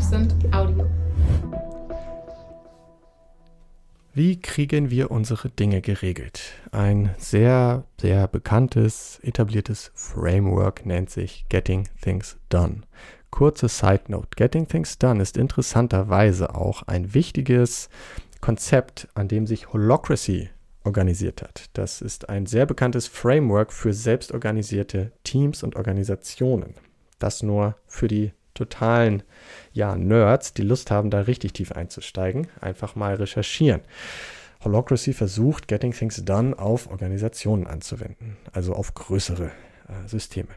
Absent Audio. Wie kriegen wir unsere Dinge geregelt? Ein sehr, sehr bekanntes, etabliertes Framework nennt sich Getting Things Done. Kurze Side Note. Getting Things Done ist interessanterweise auch ein wichtiges Konzept, an dem sich Holocracy organisiert hat. Das ist ein sehr bekanntes Framework für selbstorganisierte Teams und Organisationen. Das nur für die totalen ja, Nerds, die Lust haben, da richtig tief einzusteigen, einfach mal recherchieren. Holocracy versucht, Getting Things Done auf Organisationen anzuwenden, also auf größere äh, Systeme.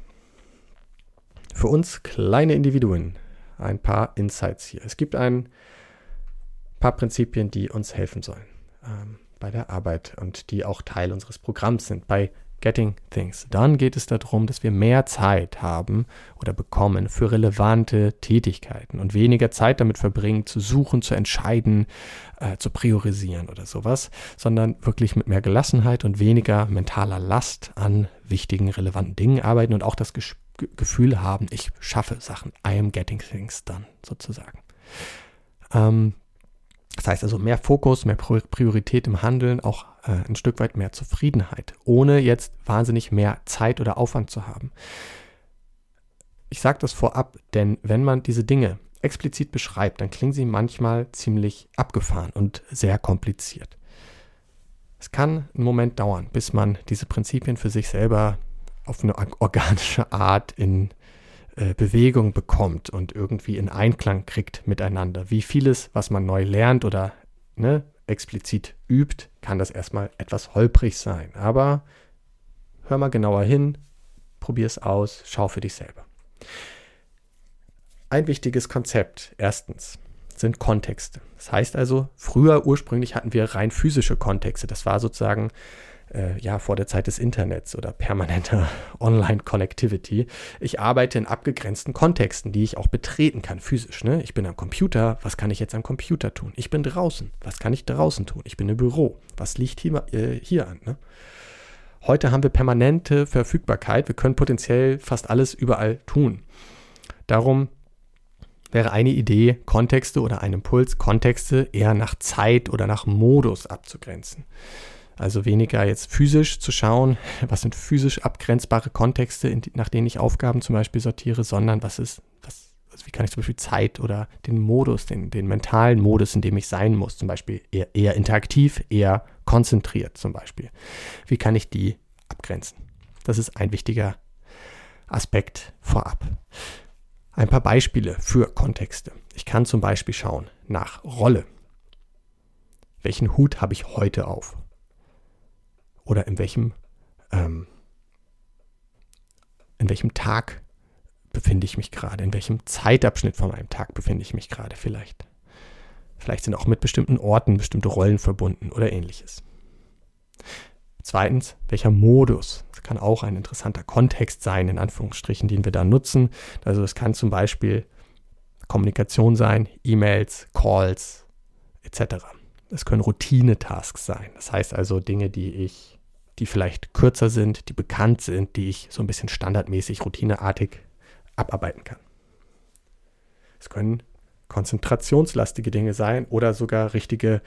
Für uns kleine Individuen ein paar Insights hier. Es gibt ein paar Prinzipien, die uns helfen sollen ähm, bei der Arbeit und die auch Teil unseres Programms sind. Bei Getting Things. Dann geht es darum, dass wir mehr Zeit haben oder bekommen für relevante Tätigkeiten und weniger Zeit damit verbringen, zu suchen, zu entscheiden, äh, zu priorisieren oder sowas, sondern wirklich mit mehr Gelassenheit und weniger mentaler Last an wichtigen, relevanten Dingen arbeiten und auch das Ges Gefühl haben, ich schaffe Sachen. I am getting things done, sozusagen. Ähm, das heißt also mehr Fokus, mehr Priorität im Handeln, auch äh, ein Stück weit mehr Zufriedenheit, ohne jetzt wahnsinnig mehr Zeit oder Aufwand zu haben. Ich sage das vorab, denn wenn man diese Dinge explizit beschreibt, dann klingen sie manchmal ziemlich abgefahren und sehr kompliziert. Es kann einen Moment dauern, bis man diese Prinzipien für sich selber auf eine organische Art in äh, Bewegung bekommt und irgendwie in Einklang kriegt miteinander. Wie vieles, was man neu lernt oder ne, explizit übt, kann das erstmal etwas holprig sein. Aber hör mal genauer hin, probier es aus, schau für dich selber. Ein wichtiges Konzept, erstens, sind Kontexte. Das heißt also, früher ursprünglich hatten wir rein physische Kontexte. Das war sozusagen äh, ja, vor der Zeit des Internets oder permanenter Online-Connectivity. Ich arbeite in abgegrenzten Kontexten, die ich auch betreten kann, physisch. Ne? Ich bin am Computer, was kann ich jetzt am Computer tun? Ich bin draußen, was kann ich draußen tun? Ich bin im Büro, was liegt hier, äh, hier an? Ne? Heute haben wir permanente Verfügbarkeit, wir können potenziell fast alles überall tun. Darum wäre eine Idee, Kontexte oder ein Impuls, Kontexte eher nach Zeit oder nach Modus abzugrenzen. Also weniger jetzt physisch zu schauen, was sind physisch abgrenzbare Kontexte, nach denen ich Aufgaben zum Beispiel sortiere, sondern was ist, was, also wie kann ich zum Beispiel Zeit oder den Modus, den, den mentalen Modus, in dem ich sein muss, zum Beispiel eher, eher interaktiv, eher konzentriert zum Beispiel. Wie kann ich die abgrenzen? Das ist ein wichtiger Aspekt vorab. Ein paar Beispiele für Kontexte. Ich kann zum Beispiel schauen nach Rolle. Welchen Hut habe ich heute auf? Oder in welchem, ähm, in welchem Tag befinde ich mich gerade, in welchem Zeitabschnitt von meinem Tag befinde ich mich gerade vielleicht. Vielleicht sind auch mit bestimmten Orten bestimmte Rollen verbunden oder ähnliches. Zweitens, welcher Modus? Das kann auch ein interessanter Kontext sein, in Anführungsstrichen, den wir da nutzen. Also es kann zum Beispiel Kommunikation sein, E-Mails, Calls etc. Es können Routine-Tasks sein. Das heißt also Dinge, die ich die vielleicht kürzer sind, die bekannt sind, die ich so ein bisschen standardmäßig, routineartig abarbeiten kann. Es können konzentrationslastige Dinge sein oder sogar richtige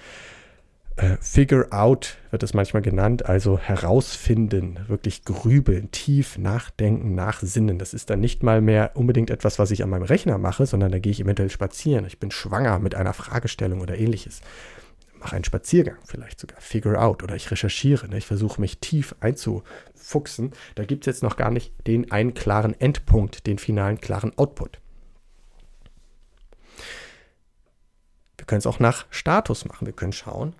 äh, Figure out wird es manchmal genannt, also herausfinden, wirklich grübeln, tief nachdenken, nachsinnen. Das ist dann nicht mal mehr unbedingt etwas, was ich an meinem Rechner mache, sondern da gehe ich eventuell spazieren. Ich bin schwanger mit einer Fragestellung oder ähnliches mache einen Spaziergang vielleicht sogar, figure out oder ich recherchiere, ne? ich versuche mich tief einzufuchsen. Da gibt es jetzt noch gar nicht den einen klaren Endpunkt, den finalen klaren Output. Wir können es auch nach Status machen. Wir können schauen,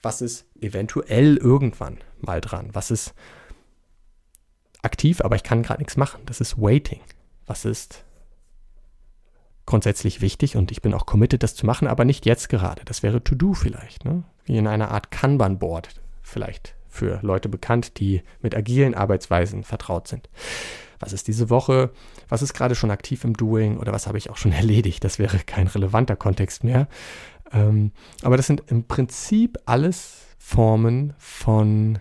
was ist eventuell irgendwann mal dran, was ist aktiv, aber ich kann gerade nichts machen. Das ist Waiting. Was ist grundsätzlich wichtig und ich bin auch committed, das zu machen, aber nicht jetzt gerade. Das wäre To-Do vielleicht, ne? wie in einer Art Kanban-Board vielleicht für Leute bekannt, die mit agilen Arbeitsweisen vertraut sind. Was ist diese Woche? Was ist gerade schon aktiv im Doing oder was habe ich auch schon erledigt? Das wäre kein relevanter Kontext mehr. Ähm, aber das sind im Prinzip alles Formen von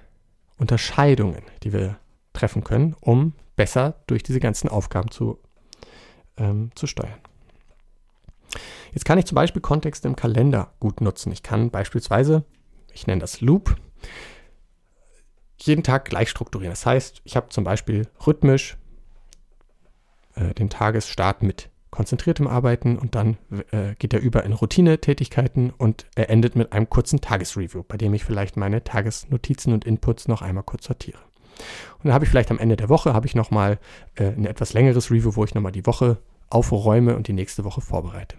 Unterscheidungen, die wir treffen können, um besser durch diese ganzen Aufgaben zu, ähm, zu steuern. Jetzt kann ich zum Beispiel Kontexte im Kalender gut nutzen. Ich kann beispielsweise, ich nenne das Loop, jeden Tag gleich strukturieren. Das heißt, ich habe zum Beispiel rhythmisch äh, den Tagesstart mit konzentriertem Arbeiten und dann äh, geht er über in Routinetätigkeiten und er endet mit einem kurzen Tagesreview, bei dem ich vielleicht meine Tagesnotizen und Inputs noch einmal kurz sortiere. Und dann habe ich vielleicht am Ende der Woche habe ich nochmal äh, ein etwas längeres Review, wo ich nochmal die Woche aufräume und die nächste Woche vorbereite.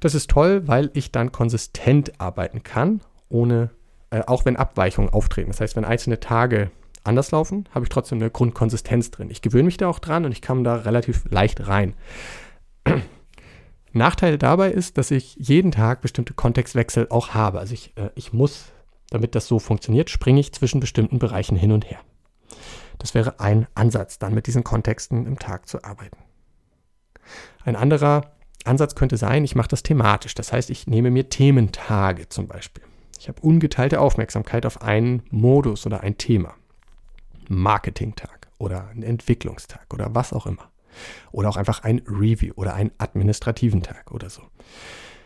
Das ist toll, weil ich dann konsistent arbeiten kann, ohne, äh, auch wenn Abweichungen auftreten. Das heißt, wenn einzelne Tage anders laufen, habe ich trotzdem eine Grundkonsistenz drin. Ich gewöhne mich da auch dran und ich komme da relativ leicht rein. Nachteil dabei ist, dass ich jeden Tag bestimmte Kontextwechsel auch habe. Also ich, äh, ich muss, damit das so funktioniert, springe ich zwischen bestimmten Bereichen hin und her. Das wäre ein Ansatz, dann mit diesen Kontexten im Tag zu arbeiten. Ein anderer Ansatz könnte sein, ich mache das thematisch. Das heißt, ich nehme mir Thementage zum Beispiel. Ich habe ungeteilte Aufmerksamkeit auf einen Modus oder ein Thema. Marketingtag oder einen Entwicklungstag oder was auch immer. Oder auch einfach ein Review oder einen administrativen Tag oder so.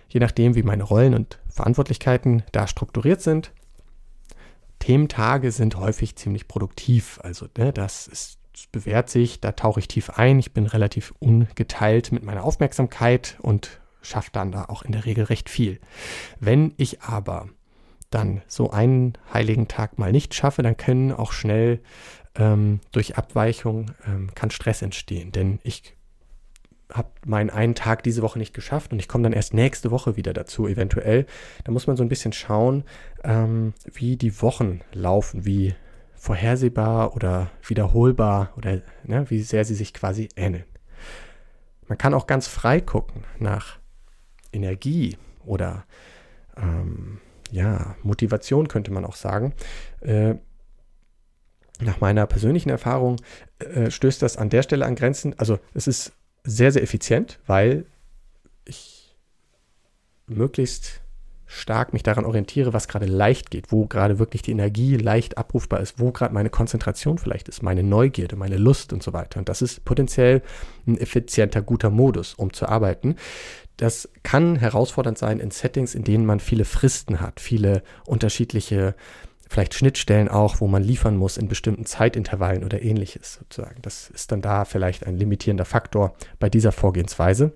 Je nachdem, wie meine Rollen und Verantwortlichkeiten da strukturiert sind. Thementage sind häufig ziemlich produktiv. Also ne, das ist das bewährt sich, da tauche ich tief ein. Ich bin relativ ungeteilt mit meiner Aufmerksamkeit und schaffe dann da auch in der Regel recht viel. Wenn ich aber dann so einen heiligen Tag mal nicht schaffe, dann können auch schnell ähm, durch Abweichung ähm, kann Stress entstehen. Denn ich habe meinen einen Tag diese Woche nicht geschafft und ich komme dann erst nächste Woche wieder dazu, eventuell. Da muss man so ein bisschen schauen, ähm, wie die Wochen laufen, wie vorhersehbar oder wiederholbar oder ne, wie sehr sie sich quasi ähneln. Man kann auch ganz frei gucken nach Energie oder ähm, ja, Motivation könnte man auch sagen. Äh, nach meiner persönlichen Erfahrung äh, stößt das an der Stelle an Grenzen. Also es ist sehr, sehr effizient, weil ich möglichst stark mich daran orientiere, was gerade leicht geht, wo gerade wirklich die Energie leicht abrufbar ist, wo gerade meine Konzentration vielleicht ist, meine Neugierde, meine Lust und so weiter. Und das ist potenziell ein effizienter, guter Modus, um zu arbeiten. Das kann herausfordernd sein in Settings, in denen man viele Fristen hat, viele unterschiedliche, vielleicht Schnittstellen auch, wo man liefern muss in bestimmten Zeitintervallen oder ähnliches sozusagen. Das ist dann da vielleicht ein limitierender Faktor bei dieser Vorgehensweise.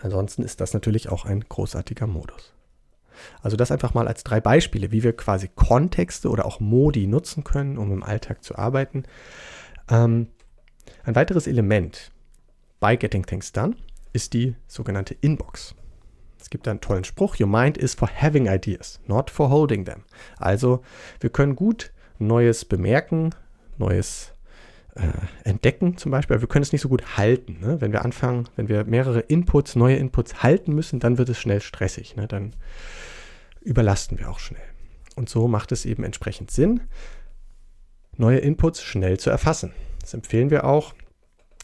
Ansonsten ist das natürlich auch ein großartiger Modus. Also das einfach mal als drei Beispiele, wie wir quasi Kontexte oder auch Modi nutzen können, um im Alltag zu arbeiten. Ähm, ein weiteres Element bei Getting Things Done ist die sogenannte Inbox. Es gibt einen tollen Spruch, Your mind is for having ideas, not for holding them. Also wir können gut Neues bemerken, Neues äh, entdecken zum Beispiel, aber wir können es nicht so gut halten. Ne? Wenn wir anfangen, wenn wir mehrere Inputs, neue Inputs halten müssen, dann wird es schnell stressig. Ne? Dann überlasten wir auch schnell. Und so macht es eben entsprechend Sinn, neue Inputs schnell zu erfassen. Das empfehlen wir auch.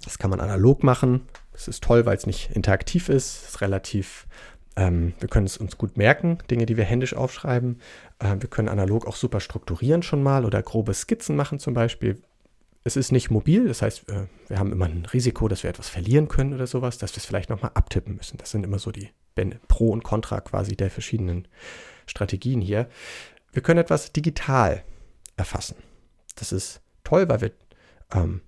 Das kann man analog machen. Das ist toll, weil es nicht interaktiv ist. Es ist relativ, ähm, wir können es uns gut merken, Dinge, die wir händisch aufschreiben. Ähm, wir können analog auch super strukturieren schon mal oder grobe Skizzen machen zum Beispiel. Es ist nicht mobil, das heißt, äh, wir haben immer ein Risiko, dass wir etwas verlieren können oder sowas, dass wir es vielleicht nochmal abtippen müssen. Das sind immer so die Pro und Contra quasi der verschiedenen Strategien hier. Wir können etwas digital erfassen. Das ist toll, weil wir ähm,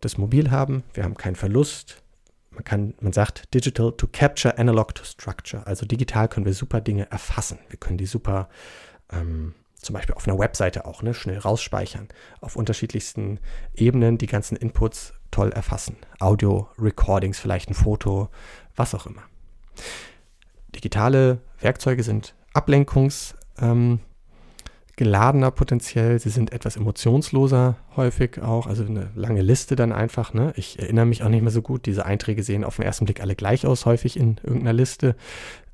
das mobil haben. Wir haben keinen Verlust man kann, man sagt digital to capture analog to structure. Also digital können wir super Dinge erfassen. Wir können die super ähm, zum Beispiel auf einer Webseite auch ne, schnell rausspeichern. Auf unterschiedlichsten Ebenen die ganzen Inputs toll erfassen. Audio, Recordings, vielleicht ein Foto, was auch immer. Digitale Werkzeuge sind Ablenkungs, ähm, potenziell, sie sind etwas emotionsloser häufig auch, also eine lange Liste dann einfach. Ne? Ich erinnere mich auch nicht mehr so gut, diese Einträge sehen auf den ersten Blick alle gleich aus, häufig in irgendeiner Liste.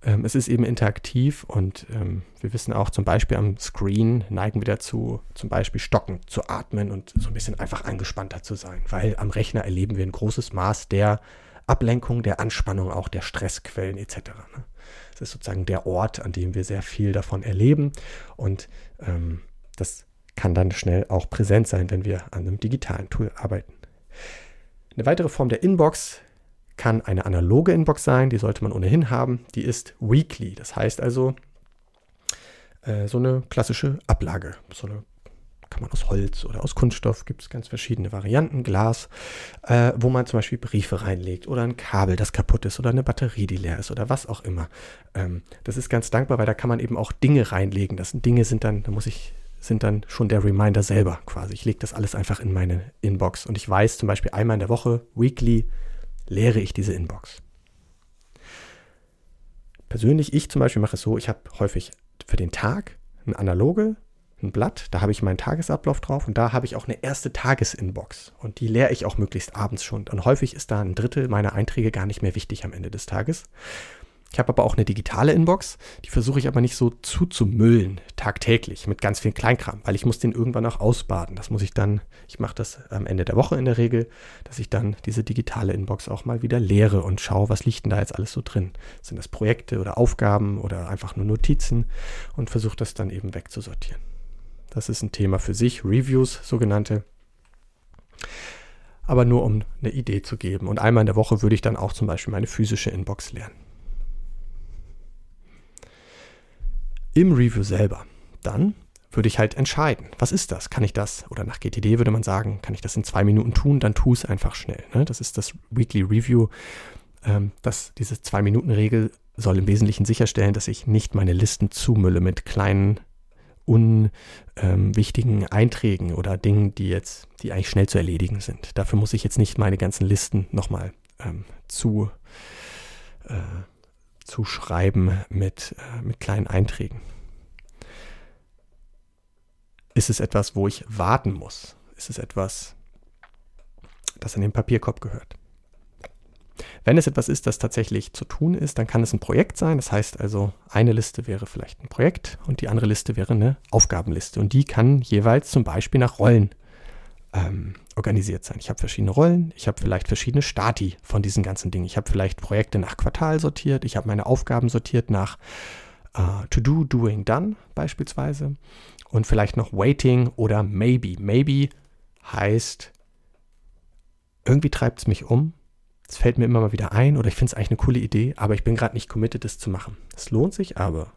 Ähm, es ist eben interaktiv und ähm, wir wissen auch zum Beispiel am Screen neigen wir dazu, zum Beispiel stocken, zu atmen und so ein bisschen einfach angespannter zu sein, weil am Rechner erleben wir ein großes Maß der Ablenkung, der Anspannung, auch der Stressquellen etc. Ne? Es ist sozusagen der Ort, an dem wir sehr viel davon erleben. Und ähm, das kann dann schnell auch präsent sein, wenn wir an einem digitalen Tool arbeiten. Eine weitere Form der Inbox kann eine analoge Inbox sein, die sollte man ohnehin haben. Die ist weekly, das heißt also äh, so eine klassische Ablage, so eine kann man aus Holz oder aus Kunststoff, gibt es ganz verschiedene Varianten, Glas, äh, wo man zum Beispiel Briefe reinlegt oder ein Kabel, das kaputt ist oder eine Batterie, die leer ist oder was auch immer. Ähm, das ist ganz dankbar, weil da kann man eben auch Dinge reinlegen. Das Dinge sind dann, da muss ich sind dann schon der Reminder selber quasi. Ich lege das alles einfach in meine Inbox und ich weiß zum Beispiel einmal in der Woche, weekly, leere ich diese Inbox. Persönlich, ich zum Beispiel mache es so, ich habe häufig für den Tag ein analoge, ein Blatt, da habe ich meinen Tagesablauf drauf und da habe ich auch eine erste Tagesinbox und die leere ich auch möglichst abends schon. Und häufig ist da ein Drittel meiner Einträge gar nicht mehr wichtig am Ende des Tages. Ich habe aber auch eine digitale Inbox, die versuche ich aber nicht so zuzumüllen, tagtäglich, mit ganz viel Kleinkram, weil ich muss den irgendwann auch ausbaden. Das muss ich dann, ich mache das am Ende der Woche in der Regel, dass ich dann diese digitale Inbox auch mal wieder leere und schaue, was liegt denn da jetzt alles so drin. Sind das Projekte oder Aufgaben oder einfach nur Notizen und versuche das dann eben wegzusortieren. Das ist ein Thema für sich, Reviews sogenannte aber nur um eine Idee zu geben. Und einmal in der Woche würde ich dann auch zum Beispiel meine physische Inbox leeren. im Review selber. Dann würde ich halt entscheiden, was ist das? Kann ich das, oder nach GTD würde man sagen, kann ich das in zwei Minuten tun, dann tu es einfach schnell. Ne? Das ist das Weekly Review. Ähm, das, diese Zwei-Minuten-Regel soll im Wesentlichen sicherstellen, dass ich nicht meine Listen zumülle mit kleinen, unwichtigen ähm, Einträgen oder Dingen, die jetzt, die eigentlich schnell zu erledigen sind. Dafür muss ich jetzt nicht meine ganzen Listen nochmal ähm, zu äh, zu schreiben mit, äh, mit kleinen Einträgen. Ist es etwas, wo ich warten muss? Ist es etwas, das in den Papierkorb gehört? Wenn es etwas ist, das tatsächlich zu tun ist, dann kann es ein Projekt sein. Das heißt also, eine Liste wäre vielleicht ein Projekt und die andere Liste wäre eine Aufgabenliste. Und die kann jeweils zum Beispiel nach Rollen ähm, organisiert sein. Ich habe verschiedene Rollen, ich habe vielleicht verschiedene Stati von diesen ganzen Dingen. Ich habe vielleicht Projekte nach Quartal sortiert, ich habe meine Aufgaben sortiert nach äh, To Do, Doing, Done beispielsweise und vielleicht noch Waiting oder Maybe. Maybe heißt, irgendwie treibt es mich um, es fällt mir immer mal wieder ein oder ich finde es eigentlich eine coole Idee, aber ich bin gerade nicht committed, das zu machen. Es lohnt sich aber,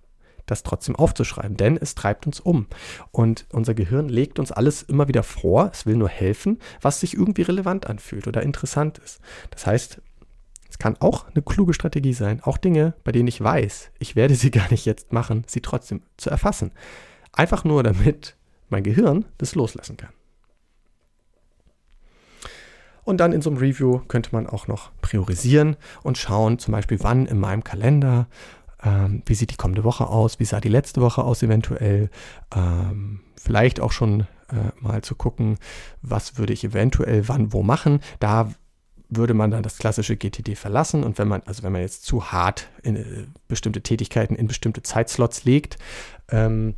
das trotzdem aufzuschreiben, denn es treibt uns um. Und unser Gehirn legt uns alles immer wieder vor, es will nur helfen, was sich irgendwie relevant anfühlt oder interessant ist. Das heißt, es kann auch eine kluge Strategie sein, auch Dinge, bei denen ich weiß, ich werde sie gar nicht jetzt machen, sie trotzdem zu erfassen. Einfach nur damit mein Gehirn das loslassen kann. Und dann in so einem Review könnte man auch noch priorisieren und schauen, zum Beispiel, wann in meinem Kalender ähm, wie sieht die kommende Woche aus? Wie sah die letzte Woche aus eventuell? Ähm, vielleicht auch schon äh, mal zu gucken, was würde ich eventuell wann wo machen. Da würde man dann das klassische GTD verlassen und wenn man, also wenn man jetzt zu hart in äh, bestimmte Tätigkeiten in bestimmte Zeitslots legt, ähm,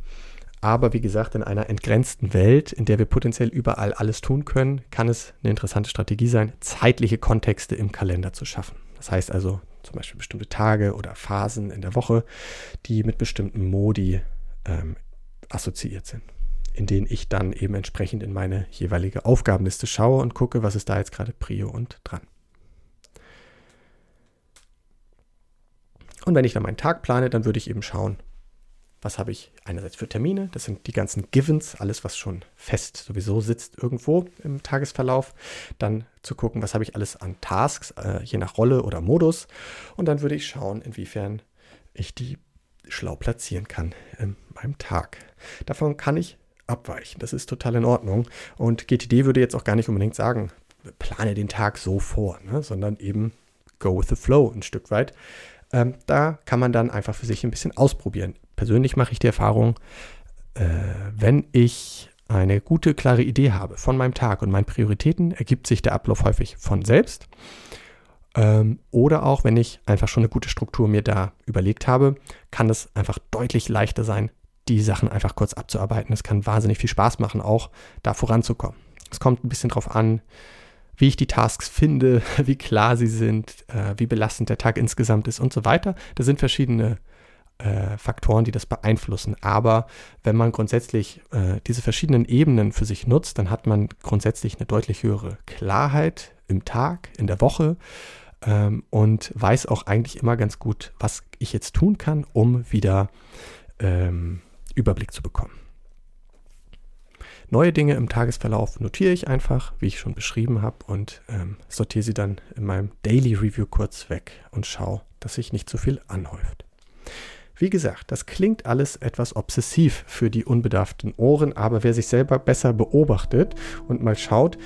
aber wie gesagt, in einer entgrenzten Welt, in der wir potenziell überall alles tun können, kann es eine interessante Strategie sein, zeitliche Kontexte im Kalender zu schaffen. Das heißt also zum Beispiel bestimmte Tage oder Phasen in der Woche, die mit bestimmten Modi ähm, assoziiert sind, in denen ich dann eben entsprechend in meine jeweilige Aufgabenliste schaue und gucke, was ist da jetzt gerade Prio und dran. Und wenn ich dann meinen Tag plane, dann würde ich eben schauen, was habe ich einerseits für Termine, das sind die ganzen Givens, alles, was schon fest sowieso sitzt irgendwo im Tagesverlauf. Dann zu gucken, was habe ich alles an Tasks, äh, je nach Rolle oder Modus. Und dann würde ich schauen, inwiefern ich die schlau platzieren kann in meinem Tag. Davon kann ich abweichen. Das ist total in Ordnung. Und GTD würde jetzt auch gar nicht unbedingt sagen, plane den Tag so vor, ne? sondern eben go with the flow ein Stück weit. Ähm, da kann man dann einfach für sich ein bisschen ausprobieren persönlich mache ich die Erfahrung, äh, wenn ich eine gute, klare Idee habe von meinem Tag und meinen Prioritäten, ergibt sich der Ablauf häufig von selbst. Ähm, oder auch, wenn ich einfach schon eine gute Struktur mir da überlegt habe, kann es einfach deutlich leichter sein, die Sachen einfach kurz abzuarbeiten. Es kann wahnsinnig viel Spaß machen, auch da voranzukommen. Es kommt ein bisschen darauf an, wie ich die Tasks finde, wie klar sie sind, äh, wie belastend der Tag insgesamt ist und so weiter. Da sind verschiedene äh, Faktoren, die das beeinflussen. Aber wenn man grundsätzlich äh, diese verschiedenen Ebenen für sich nutzt, dann hat man grundsätzlich eine deutlich höhere Klarheit im Tag, in der Woche ähm, und weiß auch eigentlich immer ganz gut, was ich jetzt tun kann, um wieder ähm, Überblick zu bekommen. Neue Dinge im Tagesverlauf notiere ich einfach, wie ich schon beschrieben habe, und ähm, sortiere sie dann in meinem Daily Review kurz weg und schaue, dass sich nicht zu viel anhäuft. Wie gesagt, das klingt alles etwas obsessiv für die unbedarften Ohren, aber wer sich selber besser beobachtet und mal schaut,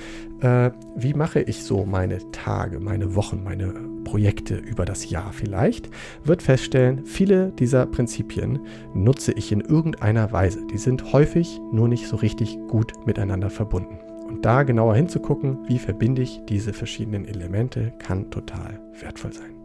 äh, wie mache ich so meine Tage, meine Wochen, meine Projekte über das Jahr vielleicht, wird feststellen, viele dieser Prinzipien nutze ich in irgendeiner Weise. Die sind häufig nur nicht so richtig gut miteinander verbunden. Und da genauer hinzugucken, wie verbinde ich diese verschiedenen Elemente, kann total wertvoll sein.